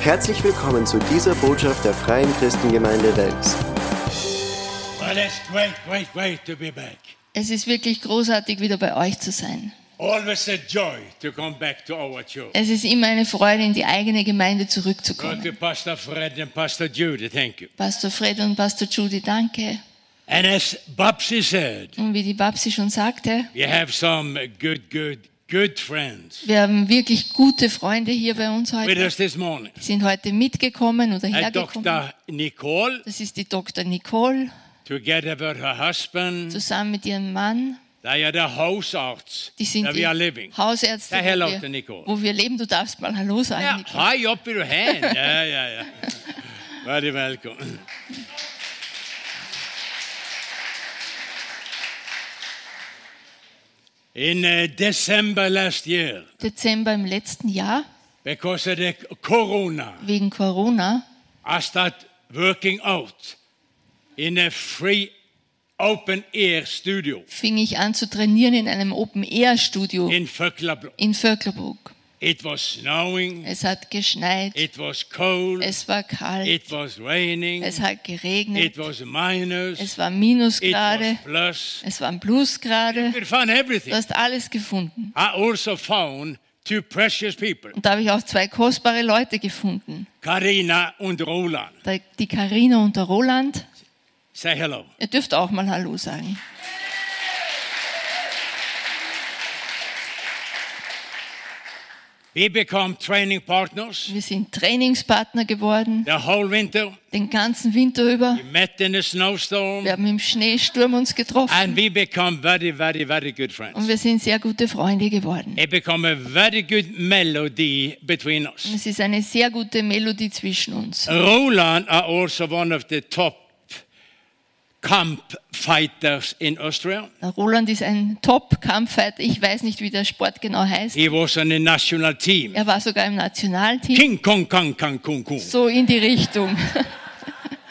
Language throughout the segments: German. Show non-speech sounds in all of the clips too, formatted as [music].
Herzlich willkommen zu dieser Botschaft der Freien Christengemeinde Wels. Well, it's great, great, great to be back. Es ist wirklich großartig, wieder bei euch zu sein. Always a joy to come back to our church. Es ist immer eine Freude, in die eigene Gemeinde zurückzukommen. Pastor Fred and Pastor Judy, thank you. Pastor Fred und Pastor Judy, danke. And as Babsi said, Und wie die Babsi schon sagte, we have some good, good, wir haben wirklich gute Freunde hier bei uns with heute. us this morning. Die sind heute mitgekommen oder hergekommen. Dr. Nicole, Das ist die Dr. Nicole, together with her husband, zusammen mit ihrem Mann. they are the housearts Die sind die are living. Hausärzte, Say hello wo wir, Nicole. wo wir leben. Du darfst mal Hallo sagen, Yeah, Nicole. high up your hand. [laughs] Yeah, yeah, yeah. Very welcome. In uh, December last year, Dezember im letzten Jahr, because of the corona, wegen Corona, I start working out in a free open air studio. Fing ich an zu trainieren in einem Open-Air-Studio in Vöcklabro. in Vöcklerbruck. It was snowing, Es hat geschneit, it was cold, es war kalt, it was raining, es hat it geregnet, was minus, es war it Minusgrade, was plus. es waren Plusgrade. You find everything. Du hast alles gefunden. I also found two precious people, Und da habe ich auch zwei kostbare Leute gefunden. Karina und Roland. Die Karina und der Roland. Say hello. Ihr dürft auch mal Hallo sagen. We become training partners Wir sind Trainingspartner geworden, the whole winter. den ganzen Winter über. We met in a snowstorm Wir haben im Schneesturm uns getroffen and we become very, very, very good und friends. wir sind sehr gute Freunde geworden. It become a very good melody between us. Es ist eine sehr gute Melodie zwischen uns. Roland are also one of the top camp fighters in Austria. Der Roland ist ein Top-Kampffighter. Ich weiß nicht, wie der Sport genau heißt. He was on the national team. Er war sogar im Nationalteam. King Kong Kong Kong Kong Kong. So in die Richtung. [laughs]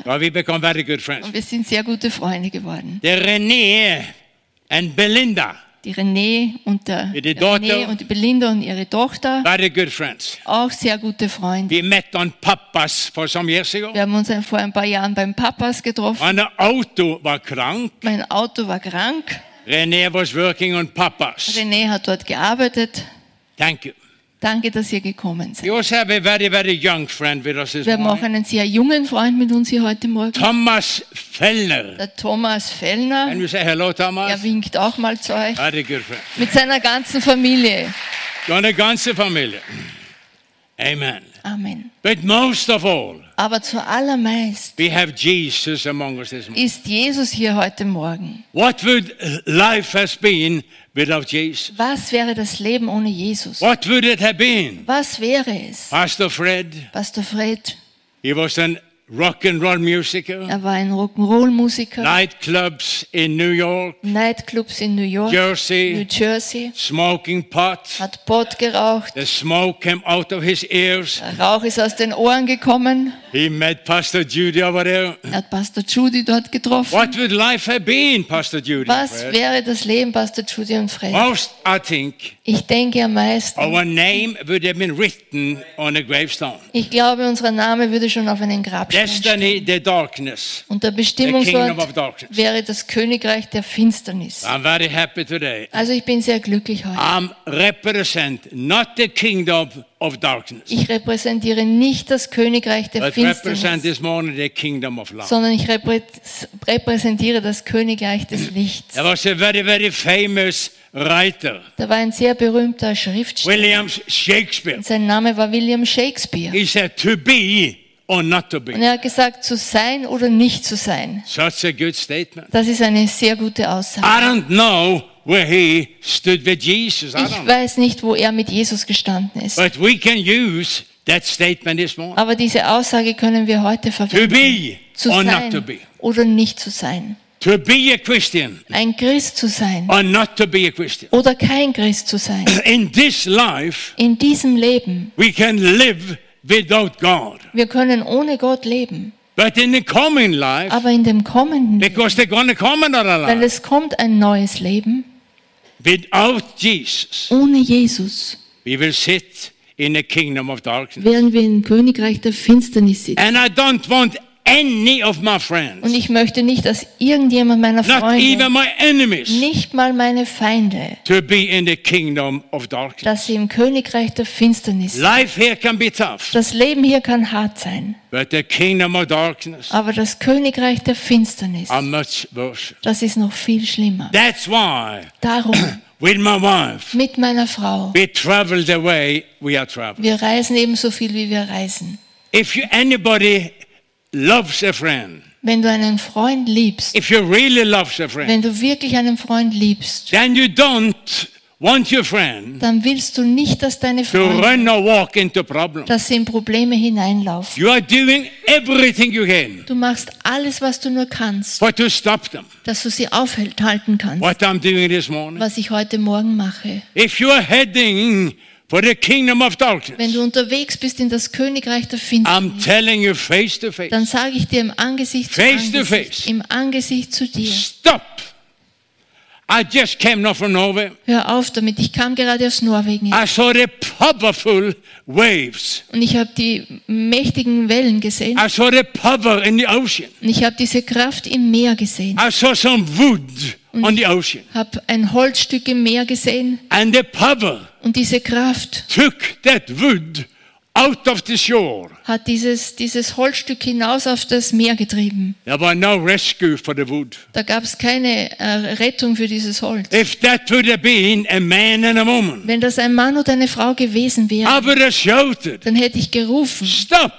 Well, we become very good friends. Und wir sind sehr gute Freunde geworden. The Renee and Belinda, Die René und der, Die. René und die Belinda und ihre Tochter, very good friends. auch sehr gute Freunde. We met on Papas for some years ago. Wir haben uns vor ein paar Jahren beim Papas getroffen. The auto war krank. Mein Auto war krank. René was working on Papas. René hat dort gearbeitet. Thank you. Danke, dass ihr gekommen seid. We also have a very, very young friend with us this Wir morning. einen sehr jungen Freund mit uns hier heute Morgen. Thomas Fellner. Der Thomas Can Fellner. you say hello, Er Thomas? winkt auch mal zu euch. Very good friend. Mit seiner ganzen Familie. A ganze Familie. Amen. Amen. But most of all, Aber zuallermeist we have Jesus among us this morning. ist Jesus hier heute Morgen. What would life has been without Jesus? Was wäre das Leben ohne Jesus? What would it have been? Was wäre es? Pastor Fred, Pastor Fred, he was an rock and roll musiker, er war ein Rock'n'Roll-Musiker, nightclubs in New York, Nightclubs in New York, New Jersey, Jersey, smoking pot. hat Pot geraucht, The smoke came out of his ears. der Rauch ist aus den Ohren gekommen, He met Pastor Judy over there. er hat Pastor Judy dort getroffen. What would life have been, Pastor Judy? Was wäre das Leben, Pastor Judy und Fred? Most, I think, Ich denke am meisten, our name would have been written on a gravestone. ich glaube, unser Name würde schon auf einen Grabstein. Destiny, the darkness. Und Bestimmungswort darkness. wäre das Königreich der Finsternis. I'm very happy today. Also ich bin sehr glücklich heute. I'm represent not the kingdom of darkness, Ich repräsentiere nicht das Königreich der but represent Finsternis, this morning the kingdom of love. sondern ich reprä repräsentiere das Königreich des [clears throat] Lichts. There was a very, very famous writer, Da war ein sehr berühmter Schriftsteller. William Shakespeare. Sein Name war William Shakespeare. He said, to be or not to Und be. er hat gesagt, zu sein oder nicht zu sein. Such a good statement. Das ist eine sehr gute I Aussage. don't know where he stood with Jesus. I Ich don't know. weiß nicht, wo er mit Jesus gestanden ist. But we can use that statement this morning. Aber diese Aussage können wir heute To verwenden. be Zu or not to sein be. oder nicht zu sein. To be a Christian Ein Christ zu sein or not to be a Christian. oder kein Christ zu sein. In this life, In diesem Leben, we can live without God. wir können ohne Gott leben. But in the coming life, Aber in dem kommenden because they're to come another weil life es kommt ein neues Leben without Jesus, ohne Jesus. we will sit in the kingdom of darkness. während wir im Königreich der Finsternis sitzen. And I don't want any of my friends, Und ich möchte nicht, dass irgendjemand meiner not even Freunde, my enemies, nicht mal meine Feinde, to be in the kingdom of darkness. dass sie im Königreich der Finsternis sind. Life here can be tough, Das Leben hier kann hart sein, but the kingdom of darkness aber das Königreich der Finsternis, are much worse. das ist noch viel schlimmer. That's why, Darum, [clears throat] with my wife, mit meiner Frau, we travel the way we are traveling. wir reisen ebenso viel, wie wir reisen. If you, anybody loves a friend, Wenn du einen Freund liebst, if you really loves a friend, wenn du wirklich einen Freund liebst, then you don't want your friend dann willst du nicht, dass deine to Freunde, run or walk into problems. dass sie in Probleme hineinlaufen. You are doing everything you can Du machst alles, was du nur kannst, for to stop them. dass du sie aufhalten kannst, What I'm doing this morning. was ich heute Morgen mache. If you are heading for the kingdom of Wenn darkness, du unterwegs bist in das Königreich der I'm Finsternis, telling you face to face, dann sage ich dir im Angesicht zu Face to Angesicht, im Angesicht zu dir, stop. I just came now from Norway. hör auf damit. Ich kam gerade aus Norwegen I saw the powerful waves. und ich habe die mächtigen Wellen gesehen I saw the power in the ocean. und ich habe diese Kraft im Meer gesehen. I saw some wood on the ocean. Habe ein Holzstück im Meer gesehen And the power und diese Kraft took that wood out of the shore. hat dieses, dieses Holzstück hinaus auf das Meer getrieben. There was no rescue for the wood. Da gab es keine äh, Rettung für dieses Holz. If that would have been a man and a woman, Wenn das ein Mann oder eine Frau gewesen I wäre, would have shouted, dann hätte ich gerufen, Stop!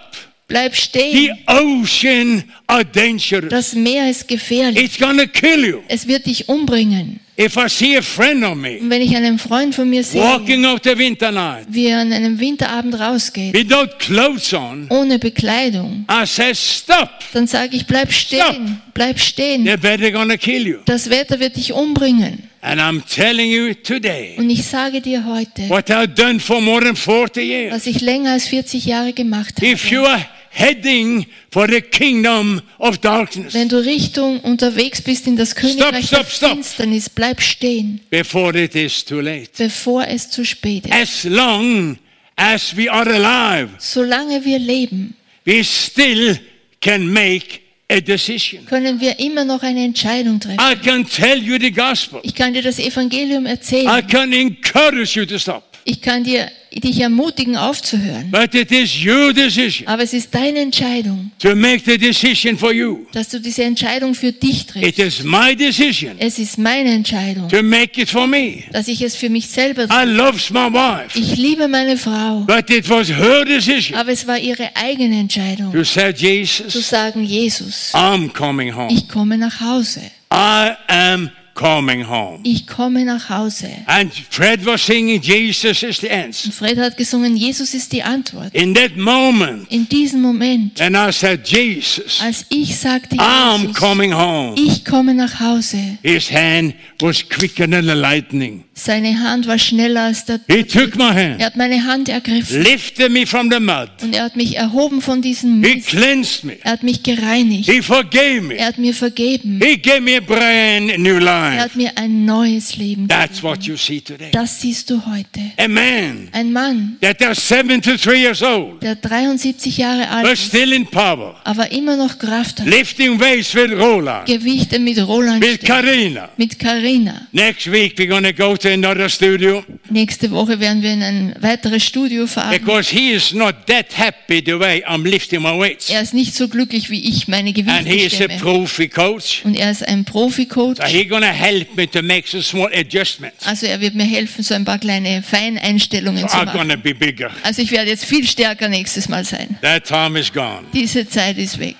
Bleib The stehen. ocean are dangerous. Das Meer ist gefährlich. It's gonna kill you. Es wird dich umbringen. If I see a friend of me Und wenn ich einen Freund von mir sehe, walking out the winter night wie er an einem Winterabend rausgeht, without clothes on, ohne Bekleidung, I say, Stop! dann sage ich, bleib stehen, bleib stehen. They're better gonna kill you. Das Wetter wird dich umbringen. And I'm telling you today, Und ich sage dir heute, what I've done for more than 40 years. was ich länger als 40 Jahre gemacht If you habe. are heading for the kingdom of darkness, Wenn du Richtung unterwegs bist in das Königreich stop, der stop. Finsternis, bleib stehen, before it is too late. bevor es zu spät ist. As long as we are alive, Solange wir leben, we still can make a decision. können wir immer noch eine Entscheidung treffen. I can tell you the gospel. Ich kann dir das Evangelium I erzählen. can encourage you to stop. Ich kann dir, dich ermutigen, aufzuhören. But it is your decision Aber es ist deine Entscheidung, to make the decision for you. dass du diese Entscheidung für dich It triffst. is my decision Es ist meine Entscheidung, to make it for me. dass ich es für mich selber I tue. loves my wife, Ich liebe meine Frau, but it was her decision aber es war ihre eigene Entscheidung, to say, zu Jesus, sagen, Jesus, I'm coming home. ich komme nach Hause. I am coming home. Ich komme nach Hause. And Fred was singing, Jesus is the answer. Und Fred hat gesungen, Jesus ist die Antwort. In that moment, In diesem Moment, and I said, Jesus, als ich sagte, I'm Jesus, coming home. ich komme nach Hause, His hand was quicker than the lightning. seine Hand war schneller als der He took my hand, Er hat meine Hand ergriffen lifted me from the mud. und er hat mich erhoben von diesem He Mist. cleansed me. Er hat mich gereinigt. He forgave me. Er hat mir vergeben. He gave me a brand new Er life. hat mir ein neues Leben That's gegeben. what you see today. Das siehst du heute. A man Ein Mann, that is 73 years old, der 73 Jahre alt but ist, still in power, aber immer noch Kraft hat. lifting weights with Roland, Gewichte mit Roland, with stemmt, Karina. mit Karina. Next week we're going to go to another studio Nächste Woche werden wir in ein weiteres Studio fahren. because he is not that happy the way I'm lifting my weights. Er ist nicht so glücklich wie ich meine And he Gewichte is a stemme. profi coach. Und er ist ein Profi-Coach. So he's going to help me to make some small adjustments. Also er wird mir helfen, so ein paar kleine Feineinstellungen zu I'm going machen. to be bigger. Also ich werde jetzt viel stärker nächstes Mal sein. That time is gone. Diese Zeit ist weg.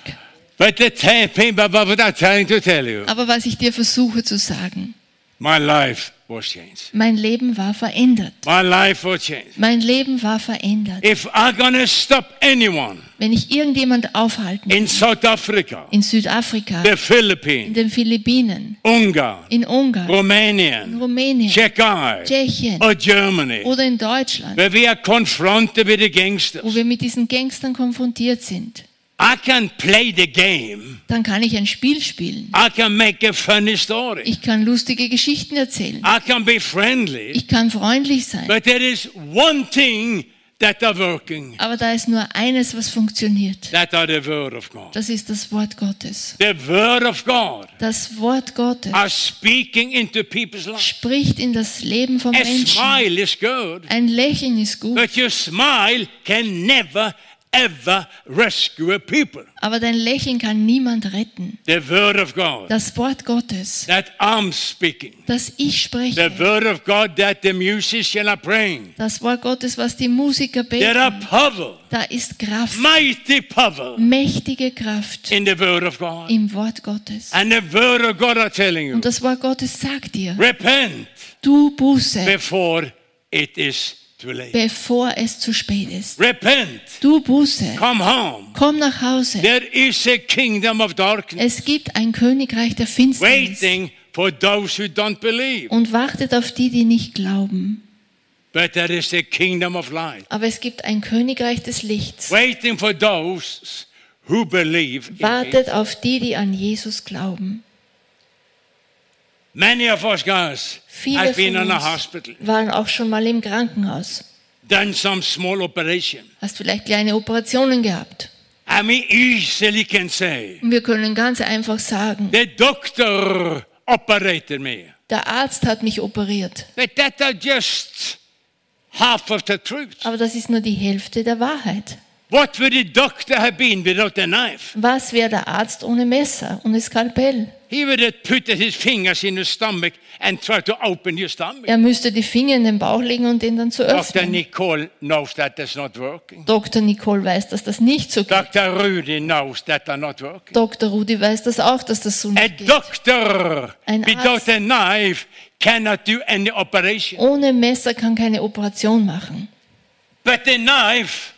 But the thing, but what I'm trying to tell you, Aber was ich dir versuche zu sagen, my life was changed. mein Leben war verändert. My life was changed. Mein Leben war verändert. If I'm to stop anyone Wenn ich irgendjemand aufhalten in South Africa, in Südafrika, the in den Philippinen, Ungarn, in Ungarn, in Romanian, Rumänien, Czechia, Tschechien or Germany, oder in Deutschland, where we are confronted with the wo wir mit diesen Gangstern konfrontiert sind, I can play the game. dann kann ich ein Spiel spielen. I can make a funny story. Ich kann lustige Geschichten erzählen. I can be friendly. Ich kann freundlich sein. But there is one thing that are working. Aber da ist nur eines, was funktioniert. That are the word of God. Das ist das Wort Gottes. The word of God Das Wort Gottes are speaking into people's lives. spricht in das Leben von A Menschen. smile is good, Ein Lächeln ist gut, but your smile can never ever rescue a people. aber dein Lächeln kann niemand retten. The word of God Das Wort Gottes, that I'm speaking. das ich The spreche, word of God that the musicians are praying. das Wort Gottes, was die Musiker There are beten, power, da ist Kraft, mighty power mächtige Kraft in the word of God. im Wort Gottes. And the word of God are telling you, Und das Wort Gottes sagt dir, repent du Buße, before it is. Bevor es zu spät ist. Repent, Du Buße, come home. komm nach Hause. There is a kingdom of darkness Es gibt ein Königreich der Finsternis waiting for those who don't believe. und wartet auf die, die nicht glauben. But there is a kingdom of light Aber es gibt ein Königreich des Lichts. waiting for those who believe. Wartet auf die, die an Jesus glauben. Many of us guys Viele have been von in a uns hospital, waren auch schon mal im Krankenhaus. done some small operation. Hast vielleicht kleine Operationen gehabt. And we easily can say, Und wir können ganz einfach sagen, the doctor operated me. der Arzt hat mich operiert. But that are just half of the truth. Aber das ist nur die Hälfte der Wahrheit. What would the doctor have been without a knife? Was wäre der Arzt ohne Messer, ohne Skalpell? He would have put his fingers in your stomach and tried to open your stomach. Er müsste die Finger in den Bauch legen und den dann zu Dr. öffnen. Nicole knows that that's not working. Dr. Nicole weiß, dass das nicht so geht. Dr. Rudy knows that are not working. Dr. Rudi weiß das auch, dass das so A nicht geht. doctor Ein without Arzt. a knife cannot do any operation. Ohne Messer kann keine Operation machen. But the knife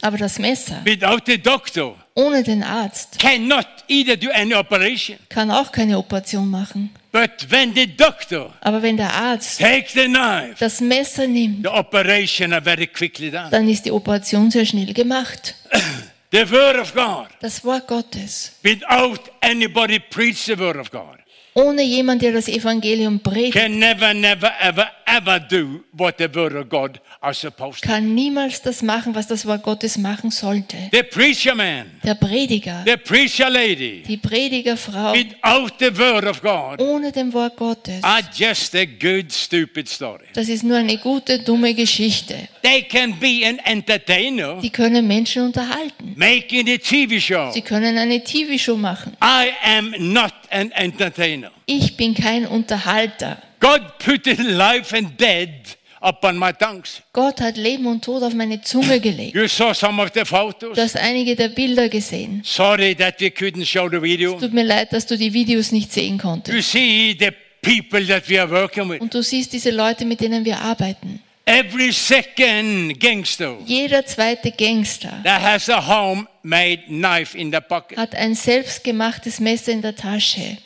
Aber das Messer without the doctor ohne den Arzt cannot either do any operation. kann auch keine Operation machen. But when the doctor Aber wenn der Arzt takes the knife, das Messer nimmt, the operation are very quickly done. dann ist die Operation sehr schnell gemacht. The word of God, Das Wort Gottes. without anybody preach the word of God, Ohne jemand, der das Evangelium predigt, can never, never, ever, ever do what the word of God are supposed to. kann niemals das machen, was das Wort Gottes machen sollte. The preacher man, Der Prediger, the preacher lady, die Predigerfrau, without the word of God, ohne dem Wort Gottes. are just a good, stupid story. Das ist nur eine gute, dumme Geschichte. They can be an entertainer, Die können Menschen unterhalten. making a TV show. Sie können eine TV-Show machen. I am not an entertainer. Ich bin kein Unterhalter. God put life and death upon my tongues. Gott hat Leben und Tod auf meine Zunge gelegt. You saw some of the photos. Du hast einige der Bilder gesehen. Sorry that we couldn't show the video. Tut mir leid, dass du die Videos nicht sehen You konntest. see the people that we are working with. Und du siehst diese Leute, mit denen wir arbeiten. Every second gangster Jeder zweite Gangster that has a homemade knife in the pocket. hat ein selbstgemachtes Messer in der Tasche.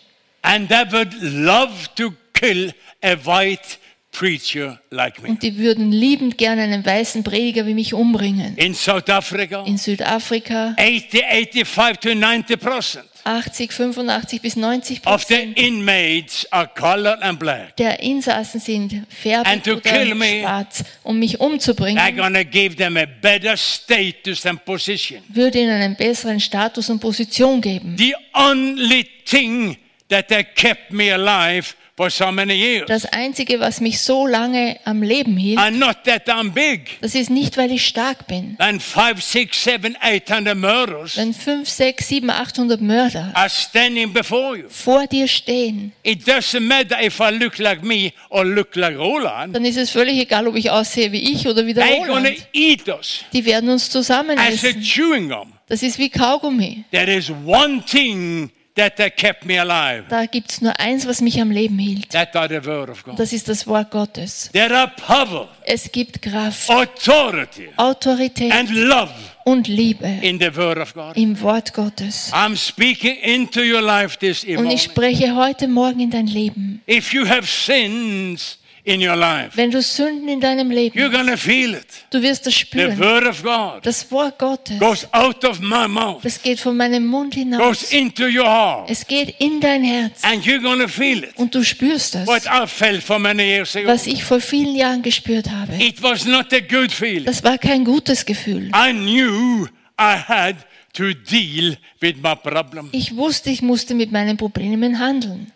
And they would love to kill a white preacher like me. Und die würden liebend gerne einen weißen Prediger wie mich umbringen. In South Africa, In Südafrika 80, 85 to 90 percent 80, 85 bis 90 of the Prozent inmates are colored and black. der Insassen sind And färbig to kill oder me. schwarz. Um mich umzubringen, gonna give them a better status and position. würde ihnen einen besseren Status und Position geben. The only thing that they kept me alive for so many years. Das Einzige, was mich so lange am Leben hielt, And not that I'm big. das ist nicht, weil ich stark bin. And five, six, seven, eight hundred murders Wenn 5, 6, 7, 800 Mörder are standing before you. vor dir stehen, It doesn't matter if I look like me or look like Roland. dann ist es völlig egal, ob ich aussehe wie ich oder wie der Roland. eat us Die werden uns zusammen as a essen. chewing gum. Das ist wie Kaugummi. There is one thing that they kept me alive. Da gibt es nur eins, was mich am Leben hielt. That are the word of God. Das ist das Wort Gottes. There are power, Es gibt Kraft, authority, Autorität and love und Liebe in the word of God. im Wort Gottes. I'm speaking into your life this Und evening. ich spreche heute Morgen in dein Leben. If you have sins in your life, Wenn du Sünden in deinem Leben, you're to feel it. du wirst das The spüren. word of God Das Wort Gottes, goes out of my mouth, das geht von meinem Mund goes hinaus. into your heart, Es geht in dein Herz and you're to feel it. und du spürst das, What I felt for many years ago, was ich vor vielen Jahren gespürt habe. it was not a good feeling. Das war kein gutes Gefühl. I knew I had to deal with my problem. Ich wusste, ich musste mit meinen Problemen handeln.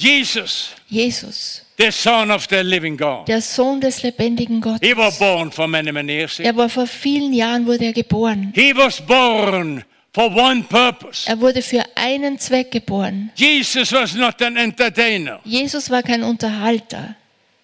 Jesus, Jesus, the Son of the living God, der Sohn des lebendigen Gottes. he was born for many, many years. Er war vor vielen Jahren wurde er geboren. He was born for one purpose. Er wurde für einen Zweck geboren. Jesus was not an entertainer. Jesus war kein Unterhalter.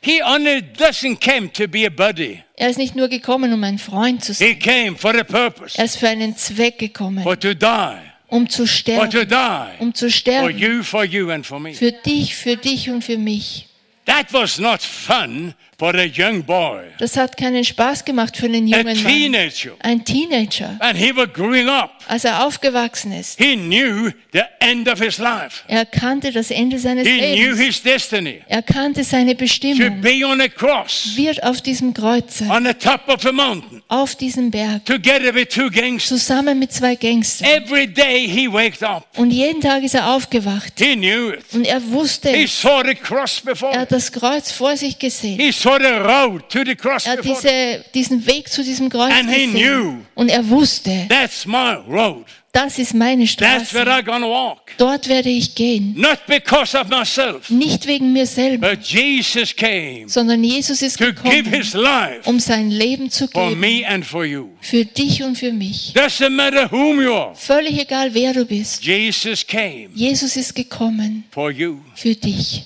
He only doesn't come to be a buddy. Er ist nicht nur gekommen, um ein Freund zu sein. He came for a purpose. Er ist für einen Zweck gekommen, For to die. Um zu sterben, die. um zu For sterben. you, for you and for me. Für dich, für dich und für mich. That was not fun for a young boy. Das hat keinen Spaß gemacht für einen A jungen Mann. teenager. Ein Teenager, And he was growing up. als er aufgewachsen ist. He knew the end of his life. Er kannte das Ende seines He knew Lebens. his destiny. Er kannte seine To Bestimmung. be on a cross, Wird auf diesem Kreuz sein, on the top of a mountain, auf diesem Berg, together with two gangsters. zusammen mit zwei Gangstern. Every day he waked up. Und jeden Tag ist er aufgewacht. He knew it. Und er wusste, He saw the cross er before. hat das Kreuz vor sich gesehen. He saw road to the cross Er diese, diesen Weg zu diesem Kreuz And he knew. gesehen. Und er wusste, That's my road. das ist meine That's where Straße. I'm gonna walk. Dort werde ich gehen. Not because of myself, Nicht wegen mir selber, but Jesus came sondern Jesus ist to give gekommen, his life um sein Leben zu for geben. me and for you. Für dich und für mich. Doesn't matter whom you are. Völlig egal, wer du bist. Jesus came Jesus ist gekommen for you. für dich.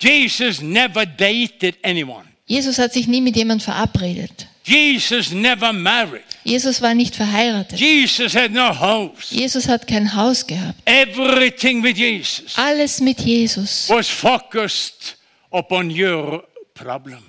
Jesus never dated anyone. Jesus hat sich nie mit jemandem verabredet. Jesus never married. Jesus war nicht verheiratet. Jesus had no house. Jesus hat kein Haus gehabt. Everything with Jesus Alles mit Jesus was focused upon your.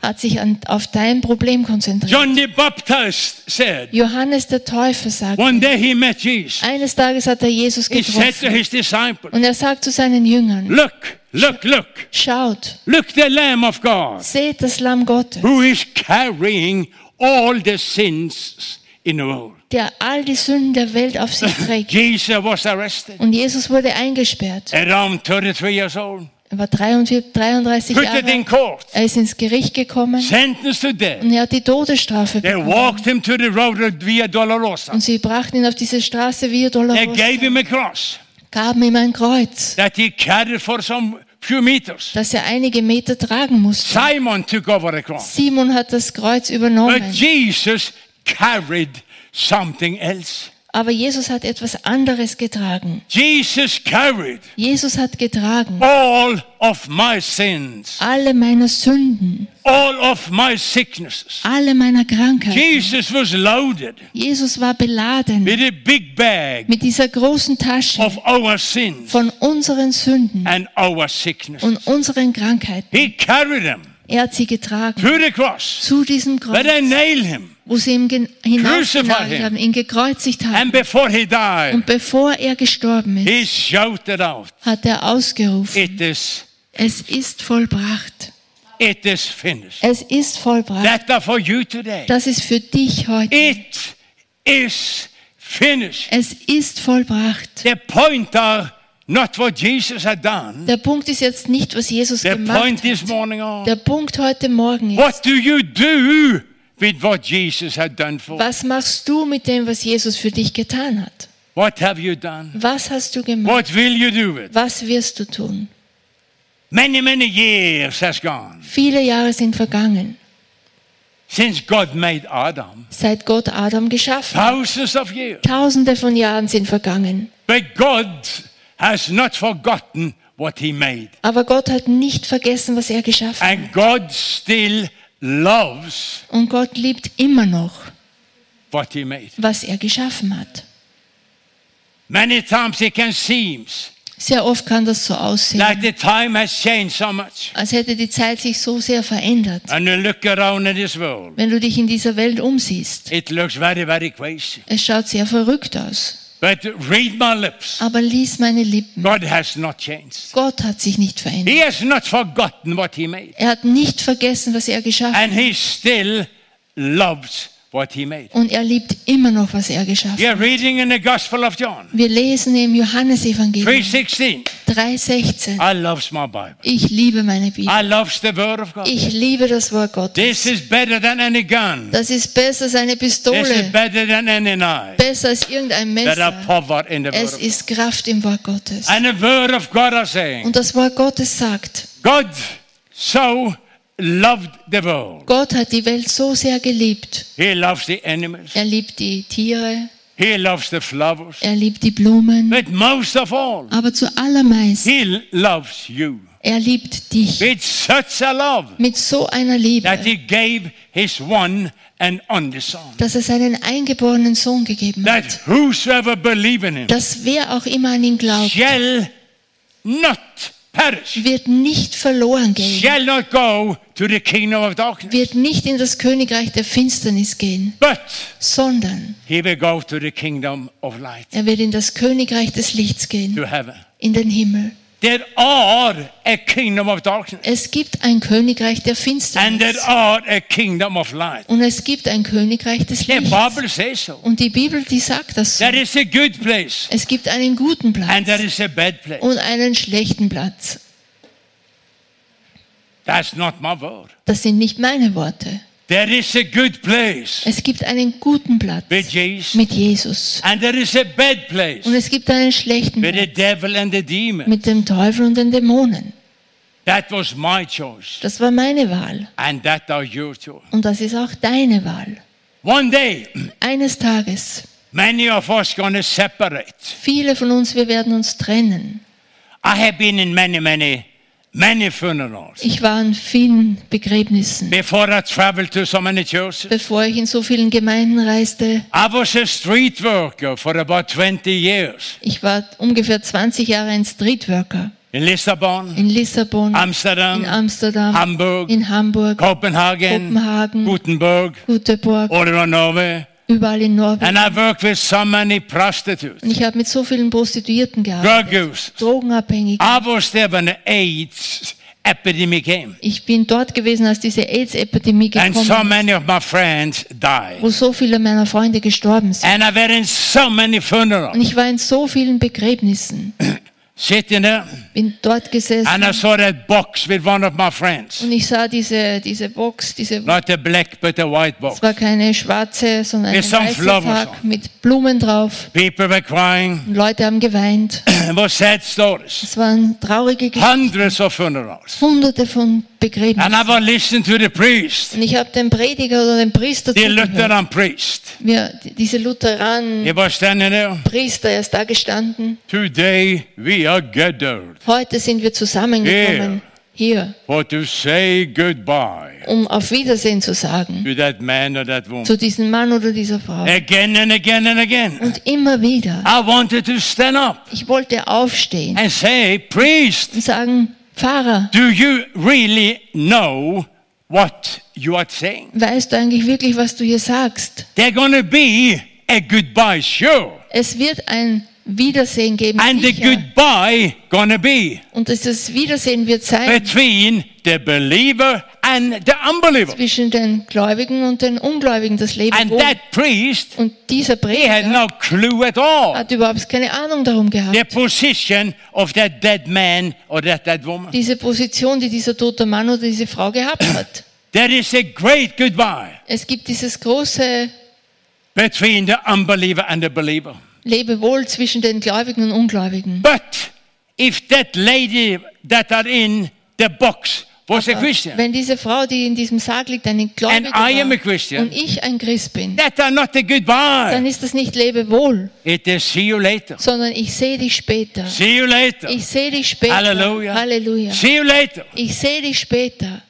Hat sich an, auf dein Problem konzentriert. John the Baptist said, Johannes der Täufer sagt, one day he met Jesus. eines Tages hat er Jesus He said to getroffen his disciples, und er sagt zu seinen Jüngern, Look, look, look, schaut, look the Lamb of God seht das Lamm Gottes, who is carrying all the sins in the world. der all die Sünden der Welt auf sich [laughs] trägt. Jesus was arrested Und Jesus wurde eingesperrt. around 33 years old, Er war 33, 33 put Jahre in alt. court, Er ist ins Gericht gekommen sentenced to death. und er hat die Todesstrafe They bekommen. walked him to the road of Via Dolorosa. Und sie brachten ihn auf diese Straße Via They Dolorosa, gave him a cross gaben ihm ein Kreuz, that he carried for some few meters. das er einige Meter tragen musste. Simon took over the cross. Simon hat das Kreuz But übernommen. Jesus carried something else. Aber Jesus hat etwas anderes getragen. Jesus carried Jesus hat getragen all of my sins, alle meiner Sünden, all of my sicknesses. alle meiner Krankheiten. Jesus was loaded Jesus war beladen with a big bag mit dieser großen Tasche of our sins von unseren Sünden and our sicknesses. und unseren Krankheiten. He carried them Er hat sie getragen to the cross, zu diesem but they Kreuz, nailed him. Wo sie Crucified hinausgenagelt haben, ihn gekreuzigt haben. And before he died, Und bevor er gestorben ist, he shouted out, hat er ausgerufen, It is, es ist vollbracht. it is finished. Es ist vollbracht. That are for you today. Das ist für dich heute. It is finished. Es ist vollbracht. The point are not what Jesus had done. Der Punkt ist jetzt nicht, was Jesus The gemacht point this hat. morning on Der Punkt heute Morgen ist, what do you do with what Jesus had done for? was machst du mit dem, was Jesus für dich getan hat? What have you done? Was hast du gemacht? What will you do with? Was wirst du tun? Many, many years has gone Viele Jahre sind vergangen, since God made Adam. seit Gott Adam geschaffen hat. Thousands of years. Tausende von Jahren sind vergangen. But God has not forgotten what he made. Aber Gott hat nicht vergessen, was er geschaffen hat. And God still loves Und Gott liebt immer noch, what he made. was er geschaffen hat. Many times it can seem Sehr oft kann das so aussehen, like the time has changed so much. als hätte die Zeit sich so sehr verändert. And you look around in this world, Wenn du dich in dieser Welt umsiehst, it looks very, very crazy. es schaut sehr verrückt aus. But read my lips. aber lies meine Lippen. God has not changed. Gott hat sich nicht verändert. He has not forgotten what he made. Er hat nicht vergessen, was er geschaffen hat. And he still loves. Und er liebt immer noch, was er geschaffen hat. are reading in the Gospel of John Wir lesen im Johannesevangelium 3.16. 3,16. I loves my Bible. Ich liebe meine Bibel. I loves the word of God. Ich liebe das Wort Gottes. This is better than any gun. Das ist besser als eine This is Pistole, better than any knife. besser als irgendein Messer. power in the word Es ist Kraft im Wort Gottes. And the word of God are saying, Und das Wort Gottes sagt, God so loved the world. Gott hat die Welt so sehr geliebt. He loves the animals. Er liebt die Tiere, He loves the flowers. er liebt die Blumen, But most of all, aber zu allermeist, He loves you er liebt dich with such a love mit so einer that Liebe, He gave His one and only Son. dass er seinen eingeborenen Sohn gegeben That hat. whosoever believe in Him Dass wer auch immer an ihn glaubt, shall not perish, wird nicht verloren gehen, shall not go to the kingdom of darkness, wird nicht in das Königreich der Finsternis gehen, but sondern he will go to the kingdom of light, er wird in das Königreich des Lichts gehen, to heaven. in den Himmel. There are a kingdom of darkness, Es gibt ein Königreich der and there Finsternis are a kingdom of light. und es gibt ein Königreich des The Lichts. Bible says so. Und die Bibel, die sagt das so. There is a good place, Es gibt einen guten and there Platz is a bad place. und einen schlechten Platz. That's not my word. Das sind nicht meine Worte. There is a good place Es gibt einen guten Platz with Jesus, mit Jesus and there is a bad place und es gibt einen schlechten with the Platz devil and the demon. mit dem Teufel und den Dämonen. That was my choice, Das war meine Wahl and that are your choice. und das ist auch deine Wahl. One day, Eines Tages, many of us gonna separate. viele von uns, wir werden uns trennen. I have been in many, many, many funerals Ich war an vielen Begräbnissen, before I traveled to so many churches. bevor ich in so vielen Gemeinden reiste. I was a street worker for about 20 years Ich war ungefähr 20 Jahre ein Streetworker in Lissabon, in Lissabon, Amsterdam, in Amsterdam, Hamburg, in Hamburg, Copenhagen, Kopenhagen, Gutenberg, Göteborg, around Norway. Überall in Norwegen. And I worked with so many prostitutes, Und ich habe mit so vielen Prostituierten gearbeitet, users. drogenabhängig. I was there when the AIDS epidemic came. Ich bin dort gewesen, als diese AIDS-Epidemie And so gekommen ist, many of my friends died. wo so viele meiner Freunde gestorben sind. And I were in so many Und funerals, ich war in so vielen Begräbnissen, [clears throat] sitting there, bin dort gesessen and I saw that box with one of my friends. und ich sah diese, diese Box, diese, Not a black, but a white box. es war keine schwarze, sondern eine With some weiße mit Blumen drauf. People were crying. Und Leute haben geweint. [clears throat] It was sad stories. Es waren traurige Geschichten, Hundreds of funerals. hunderte von And Begräbnissen. I was listening to the priest, Und ich habe den Prediger oder den Priester the. Lutheran priest. Wir, diese Lutheranen, He was standing there. Priester, er ist da gestanden. Today we are gathered Heute sind wir zusammengekommen hier, for to say goodbye um auf Wiedersehen zu sagen to that man or that woman. zu diesem Mann oder dieser Frau. Again and again and again. Und immer wieder. I wanted to stand up Ich wollte aufstehen and say, priest, und sagen, Pfarrer, do you really know what you are saying? weißt du eigentlich wirklich, was du hier sagst? There's gonna be a goodbye, sure. Es wird ein Wiedersehen geben. And the sicher. goodbye gonna be Und dieses Wiedersehen wird sein between the believer and the unbeliever. zwischen den Gläubigen und den Ungläubigen, das Leben. And that priest, Und dieser he had no clue at all hat überhaupt keine Ahnung darum gehabt. the position of that dead man or that dead woman. Diese Position, die dieser tote Mann oder diese Frau gehabt [coughs] hat. There is a great goodbye Es gibt dieses große between the unbeliever and the believer. Lebewohl zwischen den Gläubigen und Ungläubigen. But if that lady that are in the box was a Christian, Wenn diese Frau, die in diesem Sarg liegt, eine Gläubige And I am a war Christian. und ich ein Christ bin, that are not a dann goodbye. ist das nicht Lebewohl, It is see you later. sondern ich sehe dich später. See you later. Ich sehe dich später. Halleluja. Halleluja. See you later. Ich sehe dich später.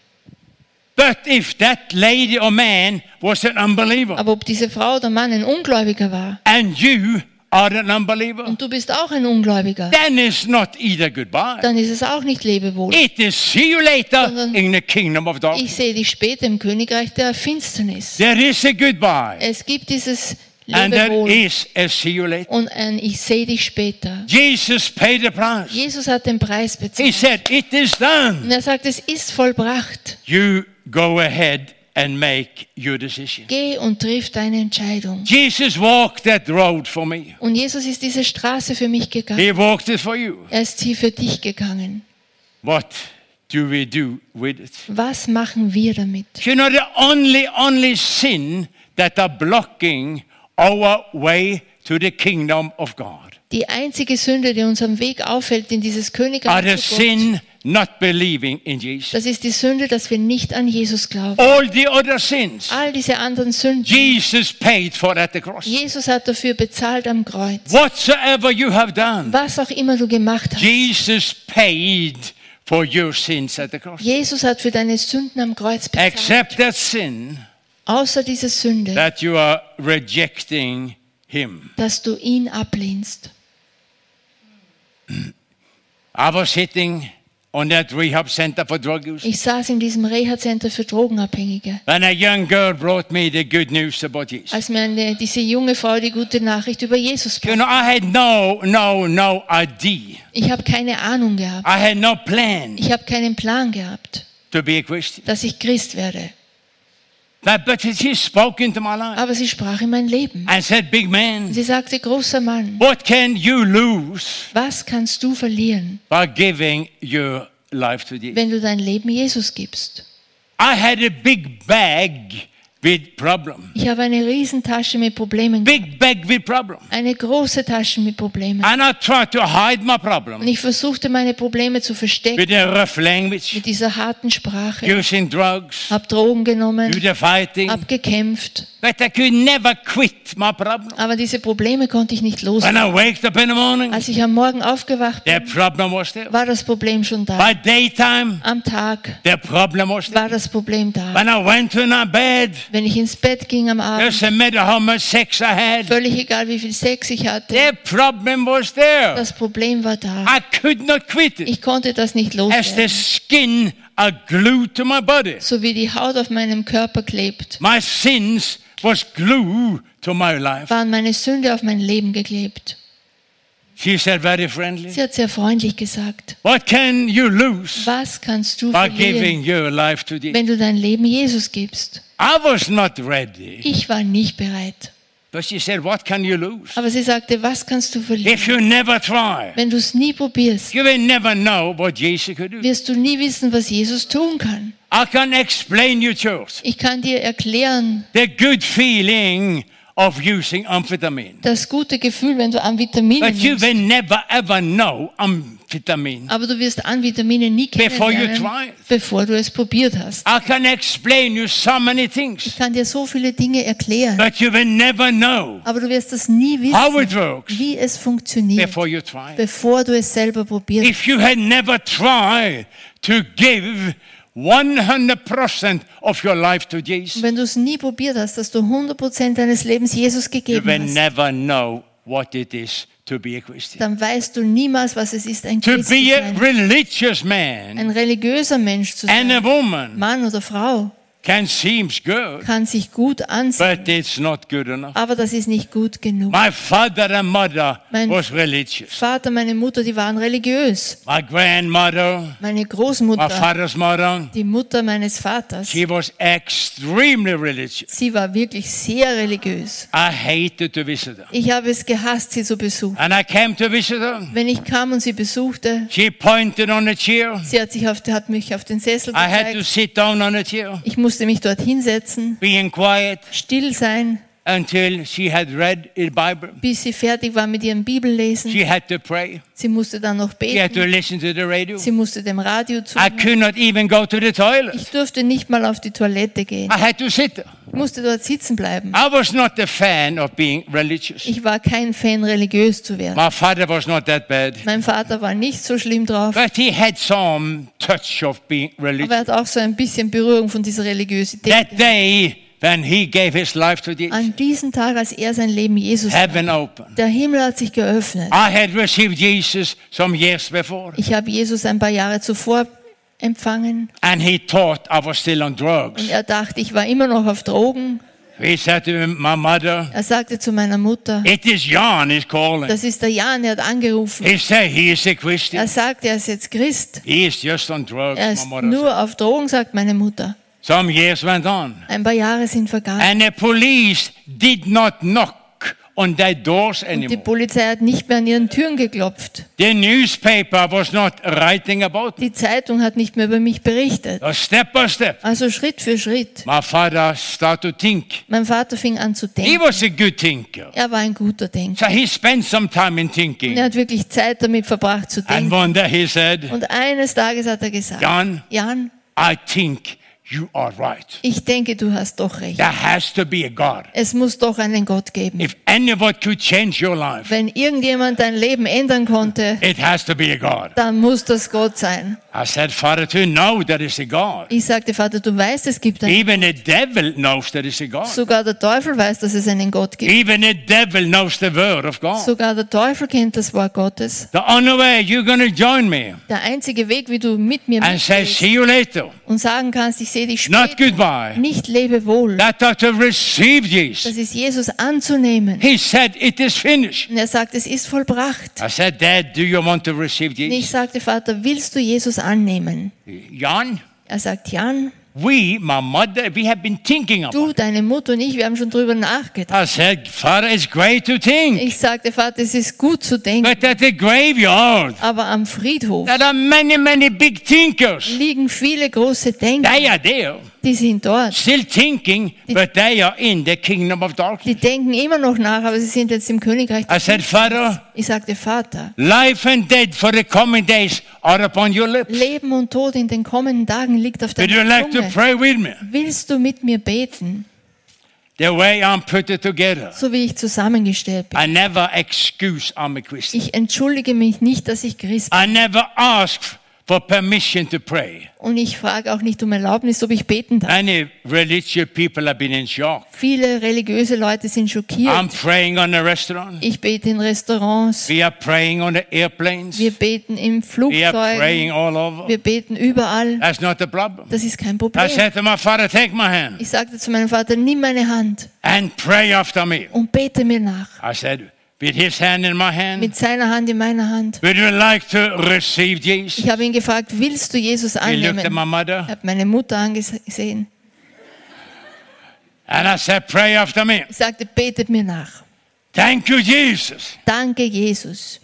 But if that lady or man was an unbeliever Aber ob diese Frau oder Mann ein Ungläubiger war and you are an unbeliever, und du bist auch ein Ungläubiger, then it's not either goodbye. dann ist es auch nicht Lebewohl. It is see you later Sondern- in the kingdom of Ich darkness. sehe dich später im Königreich der Finsternis. There is a goodbye Es gibt dieses and there is a see you later. und ein Ich sehe dich später. Jesus paid the price. Jesus hat den Preis He bezahlt. said, It is done. Und er sagt, es ist vollbracht. You go ahead and make your decision. Geh und triff deine Entscheidung. Jesus walked that road for me. Und Jesus ist diese Straße für mich gegangen. He walked it for you. Er ist sie für dich gegangen. What do we do with it? Was machen wir damit? You know, the only, only sin that are blocking our way to the kingdom of God Die einzige Sünde, die uns am Weg auffällt in dieses are Königreich, the zu Gott, sin not believing in Jesus. das ist die Sünde, dass wir nicht an Jesus glauben. All the other sins, All diese anderen Sünden, Jesus paid for at the cross. Jesus hat dafür bezahlt am Kreuz. Whatsoever you have done, Was auch immer du gemacht hast, Jesus paid for your sins at the cross. Jesus hat für deine Sünden am Kreuz bezahlt. Except that sin Außer diese Sünde, that you are rejecting Him. dass du ihn ablehnst. I was sitting on that rehab center for drug use. Ich saß in diesem Reha-Center für Drogenabhängige. When a young girl brought me the good news about Jesus. Als mir eine, diese junge Frau die gute Nachricht über Jesus You brachte. know, I had no, no, no idea. Ich habe keine Ahnung gehabt. I had no plan Ich habe keinen Plan gehabt, to be a Christian. dass ich Christ werde. But, but she spoke into my life Aber sie sprach in mein Leben. said, Big man, Sie sagte, großer Mann, what can you lose was kannst du verlieren, by giving your life to Jesus? wenn du dein Leben Jesus gibst? I had a big bag with problem. Ich habe eine Riesentasche mit Problemen. Big bag with problem. Eine große Tasche mit Problemen. And I tried to hide my Und problem ich versuchte meine Probleme zu verstecken with a rough language, mit dieser harten Sprache. using drugs, Hab Drogen genommen, do the fighting. hab gekämpft. But I could never quit my problem. Aber diese Probleme konnte ich nicht When loslassen. I waked up in the morning, Als ich am Morgen aufgewacht bin, the problem was there. war das Problem schon da. By daytime, Am Tag the problem was there. war das Problem da. When I went to my bed, Wenn ich ins Bett ging am Abend, doesn't matter how much sex I had, völlig egal wie viel Sex ich hatte, the problem was there. das Problem war da. I could not quit it. Ich konnte das nicht As the loswerden. skin are glued to my body. So wie die Haut auf meinem Körper klebt, My sins was glue to my life. waren meine Sünde auf mein Leben geklebt. She said very friendly. Sie hat sehr freundlich gesagt, What can you lose was kannst du by verlieren, giving your life to Jesus? wenn du dein Leben Jesus gibst? I was not ready. Ich war nicht bereit. But she said, What can you lose? Aber sie sagte, was kannst du verlieren? If you never try, Wenn du es nie probierst, you will never know what Jesus could do. wirst du nie wissen, was Jesus tun kann. I can explain you, church, Ich kann dir erklären, the good feeling of using amphetamine. das gute Gefühl, wenn du Amphetamine But you nimmst. will never ever know amphetamine. Aber du wirst Anvitamine nie Before you kennenlernen, bevor du es probiert hast. I can explain you so many things, Ich kann dir so viele Dinge erklären, but you will never know aber du wirst das nie how it wissen, works wie es funktioniert, before you try. bevor du es selber probierst. If you had never tried to give 100% of your life to Jesus, Wenn du es nie probiert hast, dass du 100% deines Lebens Jesus you gegeben will hast, never know what it is to be a Christian. dann weißt du niemals, was es ist, ein To Christ zu be a sein. religious man Ein religiöser Mensch zu and a sein, woman Mann oder Frau, can seem good, kann sich gut ansehen, but it's not good enough. aber das ist nicht gut genug. My father and mother Mein- was religious. Vater, meine Mutter, die waren religiös. My grandmother, Meine my Großmutter, father's mother, die Mutter meines Vaters, she was extremely religious. sie war wirklich sehr religiös. I hated to visit her. Ich habe es gehasst, sie zu besuchen. And I came to visit her. Wenn ich kam und sie besuchte, She pointed on a chair. sie hat, sich auf, hat mich auf den Sessel I had to gezeigt. sit down on a chair, Ich musste mich dort hinsetzen, still sein, until she had read the Bible. bis sie fertig war mit ihrem Bibellesen. She had to pray. Sie musste dann noch She had to beten. listen to the radio. Sie musste dem Radio I zuhören. could not even go to the toilet. Ich durfte nicht mal auf die Toilette gehen. I had to sit. Ich musste dort sitzen bleiben. I was not a fan of being religious. Ich war kein Fan, religiös zu werden. My father was not that bad. Mein Vater war nicht so schlimm drauf, But he had some touch of being aber er religious. hat auch so ein bisschen Berührung von dieser Religiosität. That day when he gave his life to Jesus, An diesem Tag, als er sein Leben Jesus heaven opened. der Himmel hat sich geöffnet. I had received Jesus some years before, Ich habe Jesus ein paar Jahre zuvor empfangen and he thought I was still on drugs. und er dachte, ich war immer noch auf Drogen. He said to my mother, Er sagte zu meiner Mutter, It is Jan is calling. das ist der Jan, er hat angerufen. He said he is a Christian. Er sagt, er ist jetzt Christ. He is just on drugs, Er my ist nur auf Drogen, sagt meine Mutter. Some years went on. Ein paar Jahre sind vergangen. And the police did not knock on their doors Die anymore. Polizei hat nicht mehr an ihren Türen geklopft. The newspaper was not writing about me. Die Zeitung hat nicht mehr über mich berichtet. So step by step, Also Schritt für Schritt. my father started to think. Mein Vater fing an zu He denken. was a good thinker. Er war ein guter Denker. So he spent some time in Und thinking. er hat wirklich Zeit damit verbracht zu And denken. one day he said, Und eines Tages hat er gesagt, Jan, Jan, I think you are right. ich denke, du hast doch recht. There has to be a God. Es muss doch einen Gott geben. If anyone could change your life, Wenn irgendjemand dein Leben ändern konnte, it has to be a God. dann muss das Gott sein. I said, Father, to know there is a God. Ich sagte, Vater, du weißt, es gibt einen. Even the devil knows there is a God. Sogar der Teufel weiß, dass es einen Gott gibt. Even the devil knows the word of God. Sogar der Teufel kennt das Wort Gottes. The only way you're going to join me Der einzige Weg, wie du mit mir and say, see you later, und sagen kannst, ich sehe dich not später, goodbye, nicht lebe wohl, that Jesus. das ist Jesus anzunehmen. He said, it is finished. Und er sagt, es ist vollbracht. I said, Dad, do you want to receive Und ich Jesus? sagte, Vater, willst du Jesus annehmen? Jan, Er sagt, Jan, we, my mother, we have been thinking about du, deine Mutter und ich, wir haben schon drüber nachgedacht. I said, Father, it's great to think. Ich sagte, Vater, es ist gut zu denken, But at the graveyard, aber am Friedhof there are many, many big thinkers. liegen viele große Denker, They are there, die sind dort. still thinking, but they are in the kingdom of darkness. Die denken immer noch nach, aber sie sind jetzt im Königreich. I said, Father, Ich sagte, Vater, life and death for the coming days are upon your lips. Leben und Tod in den kommenden Tagen liegt auf Would you deiner like to pray with me? Willst du mit mir beten, The way I'm put it together. so wie ich zusammengestellt bin? I never excuse I'm a Christian. Ich entschuldige mich nicht, dass ich Christ bin. I never ask for permission to pray. Und ich frage auch nicht um Erlaubnis, ob ich beten darf. Many religious people have been in shock. Viele religiöse Leute sind I'm schockiert. praying on the restaurant. Ich bete in Restaurants. We are praying on the airplanes. Wir beten im We are praying Flugzeug. all over. Wir beten überall. That's not the problem. Das ist kein I Problem. said to my father, take my hand Ich sagte zu meinem Vater, nimm meine Hand and pray after me. und bete mir nach. I said, with his hand in my hand, Mit seiner Hand in meiner Hand. would you like to receive Jesus? Ich habe ihn gefragt, willst du Jesus He looked at annehmen? Ich habe meine Mutter angesehen. and I said, pray after me. Ich sagte, betet mir nach. Thank you, Jesus. Danke, Jesus.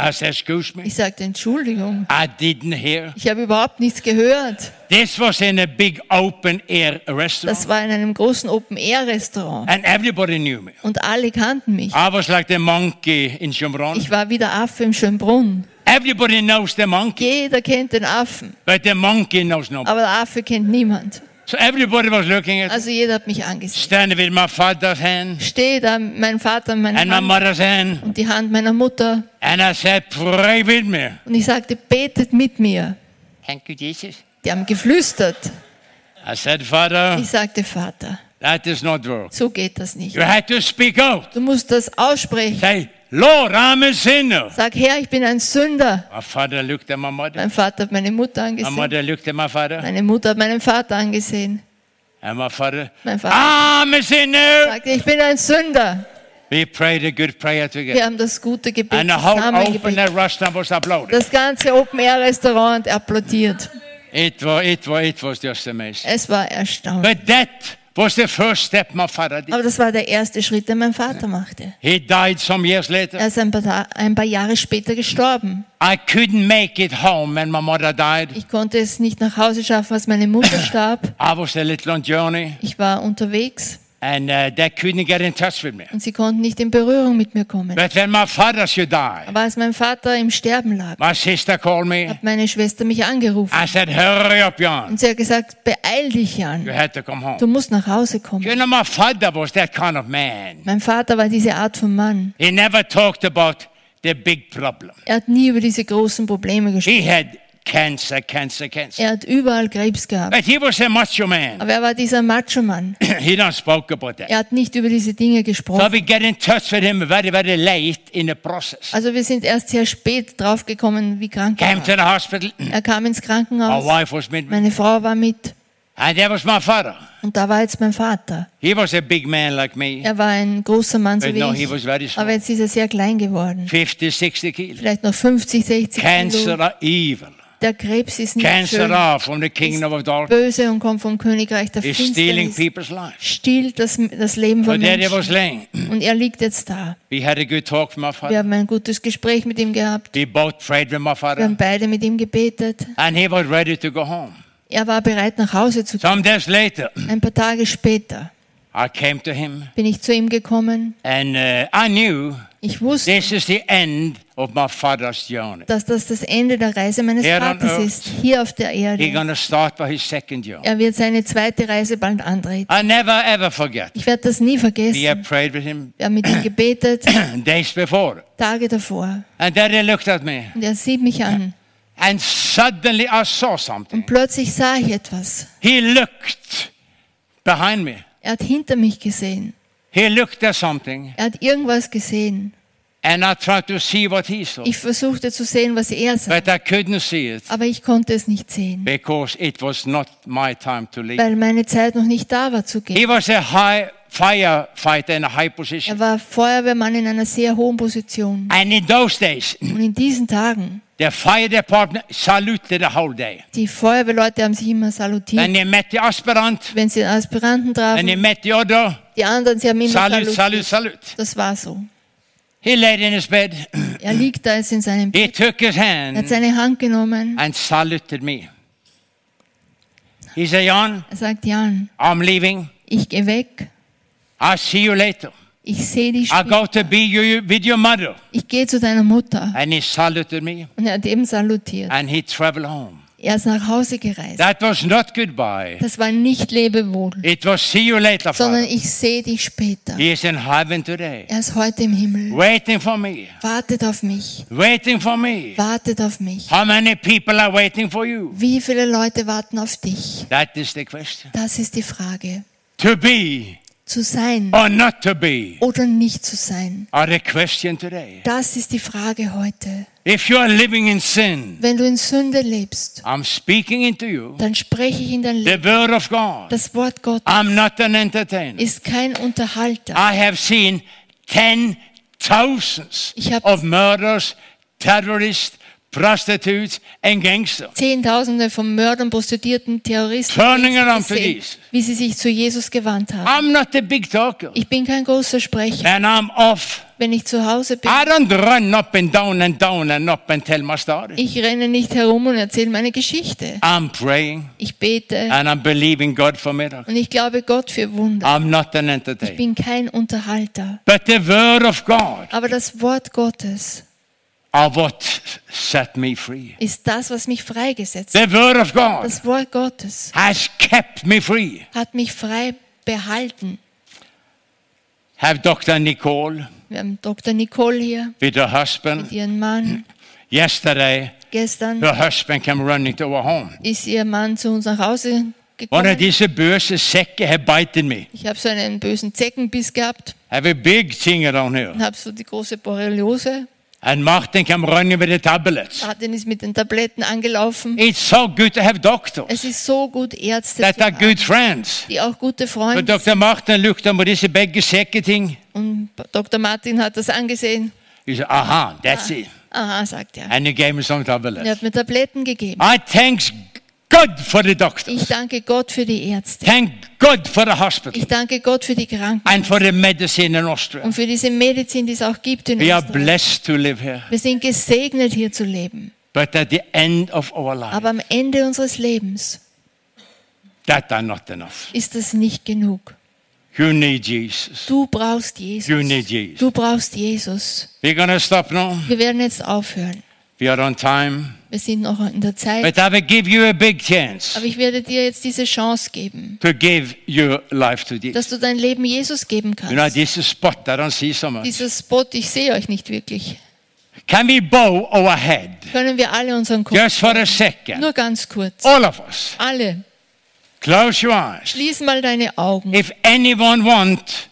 I said, excuse me. Ich sagte, Entschuldigung. I didn't hear. Ich habe überhaupt nichts gehört. This was in a big open air restaurant Das war in einem großen Open-Air-Restaurant. and everybody knew me. Und alle kannten mich. I was like the monkey in Schönbrunn. Ich war wie der Affe im Schönbrunn. Everybody knows the monkey, Jeder kennt den Affen, but the monkey knows nobody. aber der Affe kennt niemand. So everybody was looking at me, Also jeder hat mich angesehen. standing with my father's hand Stehe da mein Vater meine and my Hand mother's hand. und die Hand meiner Mutter. And I said, pray with me. Und ich sagte, betet mit mir. Thank you, Jesus. Die haben geflüstert. I said, Father, Ich sagte, Vater, that does not work. so geht das nicht. You had to speak out. Du musst das aussprechen. Say, Lord, I'm a sinner. Sag, Herr, ich bin ein Sünder. My father looked at my mother. Mein Vater hat meine Mutter My angesehen. mother looked at my father. Meine Mutter hat meinen Vater angesehen. And my father, Mein Vater I'm a sinner. sagte, ich bin ein Sünder. We prayed a good prayer Wir together. haben das gute Gebet And the whole open air restaurant was applauding. Das ganze Open-Air-Restaurant applaudiert. It was, it was, it was just amazing. Es war erstaunlich. But that was the first step my father did. Aber das war der erste Schritt, den mein Vater machte. He died some years Er later. ist ein paar, ein paar Jahre später gestorben. I couldn't make it home when my mother died. Ich konnte es nicht nach Hause schaffen, als meine Mutter [coughs] starb. I was a little on journey Ich war unterwegs and uh, they couldn't get in touch with me. und sie konnten nicht in Berührung mit mir kommen. But when my father should die, Aber als mein Vater im Sterben lag, my sister called me. hat meine Schwester mich angerufen. I said, hurry up, Jan. Und sie hat gesagt, beeil dich, You Jan. had to come home. Du musst nach Hause kommen. You know, my father was that kind of man. Mein Vater war diese Art von Mann. He never talked about the big problem. Er hat nie über diese großen Probleme gesprochen. He had cancer, cancer, cancer. Er hat überall Krebs gehabt. But he was a macho man. Aber er war dieser Macho-Mann. [clears throat] he don't spoke about that. Er hat nicht über diese Dinge So gesprochen. we get in touch with him very, very late in the process. Also wir sind erst sehr spät draufgekommen, wie krank er Came to war. the hospital. [clears throat] Er kam ins Our Krankenhaus. wife was with me. Meine Frau war mit. And there was my father. Und da war jetzt mein Vater. He was a big man like me, Er war ein großer Mann, so but wie no, he ich. was very Aber small. jetzt ist er sehr klein geworden. 50, 60 kilos. Vielleicht noch 50, 60 Cancer Kilo. are evil. Der Krebs ist nicht Cancer schön. are from the kingdom of darkness. Böse und kommt vom Königreich der Is stealing Finsternis. people's lives. Stiehlt das, das Leben But von was Menschen. laying. Und er liegt jetzt da. We had a good talk with my Wir father. haben ein gutes Gespräch mit ihm gehabt. We both prayed with my Wir father. haben beide mit ihm gebetet. And he was ready to go home. Er war bereit, nach Hause zu gehen. Some days later, Ein paar Tage später I came to him bin ich zu ihm gekommen. and uh, I knew Ich wusste, this is the end of my father's journey. dass das das Ende der Reise meines Here on Vaters earth. ist, hier auf der Erde. to start by his second journey. Er wird seine zweite Reise bald antreten. I never ever forget. Ich werde das nie We have vergessen. prayed with him Wir haben mit ihm gebetet, [clears throat] days before. Tage davor. And daddy looked at me Und er sieht mich an. and suddenly I saw something. Und plötzlich sah ich etwas. He looked behind me. Er hat hinter mich gesehen. He looked at something Er hat irgendwas gesehen. and I tried to see what he saw. Ich versuchte zu sehen, was er sah. But I couldn't see it Aber ich konnte es nicht sehen, because it was not my time to leave. weil meine Zeit noch nicht da war zu gehen. He was a high firefighter in a high position. Er war Feuerwehrmann in einer sehr hohen Position. And in those days, Und in diesen Tagen, the fire department saluted the whole day. die Feuerwehrleute haben sich immer salutiert. And they met the aspirant, Wenn sie Aspiranten and they trafen, met the other. die anderen, sie haben immer salute, salutiert. salute. Das war so. He laid in his bed. Er liegt da jetzt in seinem [clears throat] He Bett, took his er hat hand seine Hand genommen. and saluted me. He said, Jan, Er sagt, Jan, I'm leaving. ich gehe weg. I'll see you later. Ich sehe dich I go to be you, with your mother. Ich gehe zu deiner Mutter. And he saluted me Und er hat eben salutiert. and he traveled home. Er ist nach Hause gereist. That was not goodbye. Das war nicht Lebewohl, It was see you later, sondern ich sehe dich später. He is in heaven today, Er ist heute im Himmel. waiting for me, Wartet auf mich. waiting for me. Wartet auf mich. How many people are waiting for you? Wie viele Leute warten auf dich? That is the question. Das ist die Frage. To be Zu sein or not to be oder nicht zu sein. are the question today. Das ist die Frage heute. If you are living in sin, Wenn du in Sünde lebst, I'm speaking into you dann spreche ich in dein the Leben. word of God. Das Wort Gottes I'm not an entertainer. ist kein Unterhalter. I have seen ten thousands Ich hab- of murders, terrorists, prostitutes, and gangsters. Zehntausende von Mördern, Prostituierten, Terroristen, Turning around to gesehen, wie sie sich zu Jesus gewandt haben. I'm not a big talker. Ich bin kein großer Sprecher. And I'm off. Wenn ich zu Hause bin, I don't run up and down and down and up and tell my story. ich renne nicht herum und erzähle meine Geschichte. I'm praying Ich bete and I'm believing God for miracles. und ich glaube Gott für Wunder. I'm not an Ich entertainer. bin kein Unterhalter. But the word of God Aber das Wort Gottes ist das, was mich freigesetzt hat. The word of God Das Wort Gottes has kept me free. hat mich frei behalten. Have Dr. Nicole Wir haben Dr. Nicole hier, with her husband. mit ihrem Mann. [clears throat] Yesterday, Gestern her husband came running to our home. ist ihr Mann zu uns nach Hause One of gekommen. these böse säckar have biting me. Ich habe so einen bösen Zeckenbiss gehabt Have a big thing around here. und habe so die große Borreliose. And Martin came running with the tablets. Martin ist mit den Tabletten angelaufen. It's so good to have doctors Es ist so gut, Ärzte that zu are haben, good friends. die auch gute But Freunde sind. Dr. Martin looked at this big thing. Und Dr. Martin hat das angesehen. He said, aha, that's it. Aha, sagt er. And he gave me some Und er tablets. hat mir Tabletten gegeben. I thanks God for the doctors. Ich danke Gott für die Ärzte. Thank God for the hospital Ich danke Gott für die Kranken and for the medicine in Austria. und für diese Medizin, die es auch gibt in We are Österreich. blessed to live here. Wir sind gesegnet, hier zu leben. But at the end of our life, Aber am Ende unseres Lebens that are not enough. ist das nicht genug. You need Jesus. Du brauchst You Jesus. need Jesus. Du brauchst Jesus. We're going to stop now. Wir werden jetzt aufhören. We are on time. Wir sind noch in der Zeit. But I will give you a big chance Aber ich werde dir jetzt diese Chance geben, to give your life to Jesus. dass du dein Leben Jesus geben You know, kannst. this is spot I don't see so much. Dieser Spot, ich sehe euch nicht wirklich. Can we bow our head Können wir alle unseren Kopf, just for a second? nur ganz kurz, All of us. alle, Close your eyes. schließ mal deine Augen. If anyone want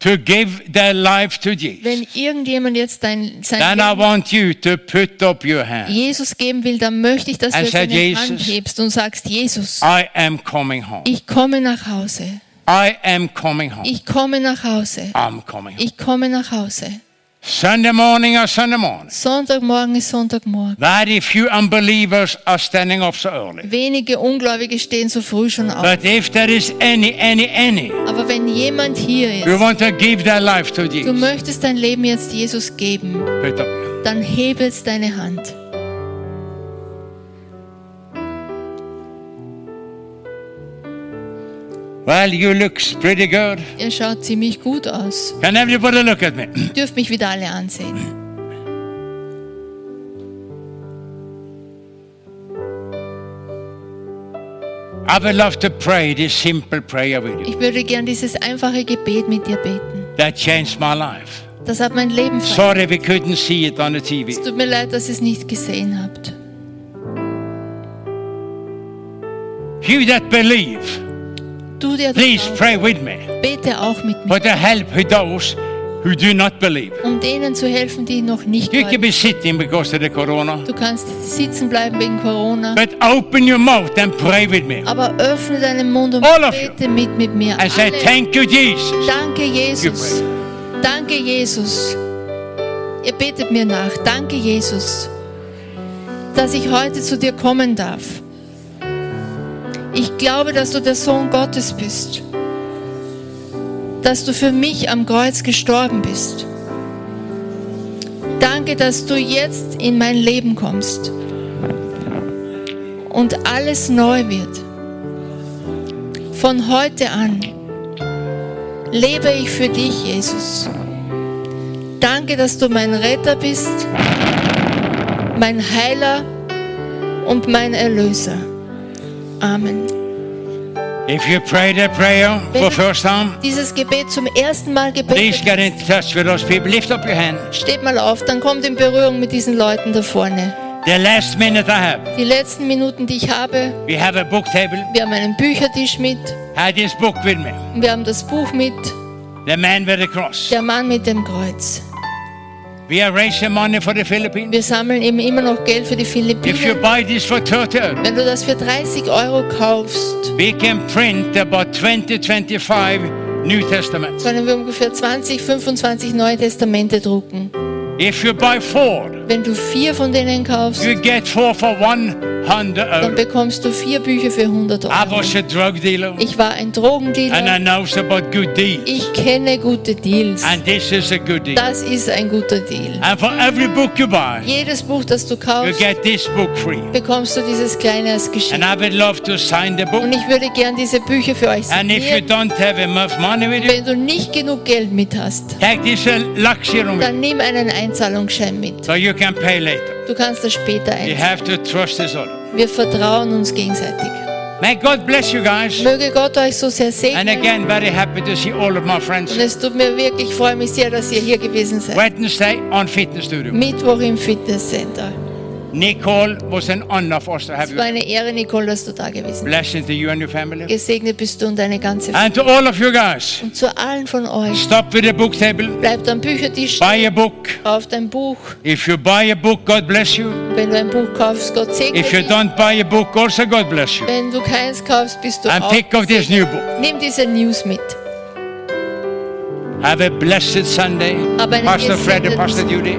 to give their life to Jesus, Wenn irgendjemand jetzt dein, sein then I Leben want you to put up your hand. Jesus geben will, dann möchte ich, dass du And said, deine Jesus, Hand hebst und sagst, Jesus, I am coming home. ich komme nach Hause. I am coming home. Ich komme nach Hause. I'm coming home. Ich komme nach Hause. Sunday morning or Sunday morning. Sonntagmorgen ist Sonntagmorgen. Very few unbelievers are standing up so early. Wenige Ungläubige stehen so früh schon auf. But if there is any, any, any Aber wenn jemand hier ist, want to give their life to du Jesus, möchtest dein Leben jetzt Jesus geben, hand. dann hebe jetzt deine Hand. Well, you look pretty good. Ihr schaut ziemlich gut aus. Can everybody look at me? Ihr [clears throat] dürft mich wieder alle ansehen. I would love to pray this simple prayer with you. Ich würde gern dieses einfache Gebet mit dir beten. That changed my life. Das hat mein Leben verändert. Sorry we couldn't see it on the TV. Es tut mir leid, dass ihr es nicht gesehen habt. You that believe, Der du please glaubst, pray with me. bete auch mit mir, For to help who those who do not believe. um denen zu helfen, die noch nicht You can glauben. be sitting because of the corona. Du kannst sitzen bleiben wegen Corona, But open your mouth and pray with me. aber öffne deinen Mund und All bete mit mit mir. And say. Thank you, Jesus. Danke, Jesus. Danke, Jesus. Ihr betet mir nach. Danke, Jesus, dass ich heute zu dir kommen darf. Ich glaube, dass du der Sohn Gottes bist. Dass du für mich am Kreuz gestorben bist. Danke, dass du jetzt in mein Leben kommst und alles neu wird. Von heute an lebe ich für dich, Jesus. Danke, dass du mein Retter bist, mein Heiler und mein Erlöser. Amen. If you pray that prayer for first time, Dieses Gebet zum ersten Mal please gebetet get in hast, touch with those people. Lift up your hand. steht mal auf, dann kommt in Berührung mit diesen Leuten da vorne. The last minute I have, Die letzten Minuten, die ich habe, we have a book table. wir haben einen Büchertisch mit, this book with me. wir haben das Buch mit, The Man with the Cross. der Mann mit dem Kreuz. We are raising money for the Philippines. Wir sammeln eben immer noch Geld für die If you Philippinen. buy this for 30 euro, Wenn du das für 30 Euro kaufst, we can print about 20, 25 New Testaments. können wir ungefähr 20, 25 Neue Testamente drucken. If you buy four, Wenn du vier von denen kaufst, you get four for 100 dann bekommst du vier Bücher für 100 I Euro. was a drug dealer Ich war ein and I Drogendealer. know about good deals. Ich kenne gute Deals. And this is a good deal. Das ist ein guter Deal. And for every book you buy, Jedes Buch, das du kaufst, bekommst du dieses kleine als And Geschenk. I would love to sign the book. Und ich würde gern diese Bücher für euch And if you signieren. don't have enough money with you, Wenn du nicht genug Geld mit hast, uh, dann nimm einen Einzahlungsschein mit. so you can pay later. Du kannst das später einzahlen. have to trust this other. Wir vertrauen uns gegenseitig. May God bless you guys. Möge Gott euch so sehr And segnen. again, very happy to see all of my friends. Und es tut mir wirklich, ich freue mich sehr, dass ihr hier gewesen seid. Wednesday on Fitness Studio. Mittwoch im Fitnesscenter. Nicole was an honor for us to have Es war you. eine Ehre, Nicole, dass du da gewesen bist. Blessing to you and your family. Gesegnet bist du und deine ganze Familie. And to all of you guys, Und zu allen von euch, stop with the book table. bleibt am Büchertisch, Buy a book. kauft ein Buch. If you buy a book, God bless you. Wenn du ein Buch kaufst, Gott segne If you dich. don't buy a book, also God bless you. Wenn du keins kaufst, bist du And auch pick up this new book. Nimm diese News mit. Have a blessed Sunday. Einen Pastor Fred and gesegneten Pastor Judy.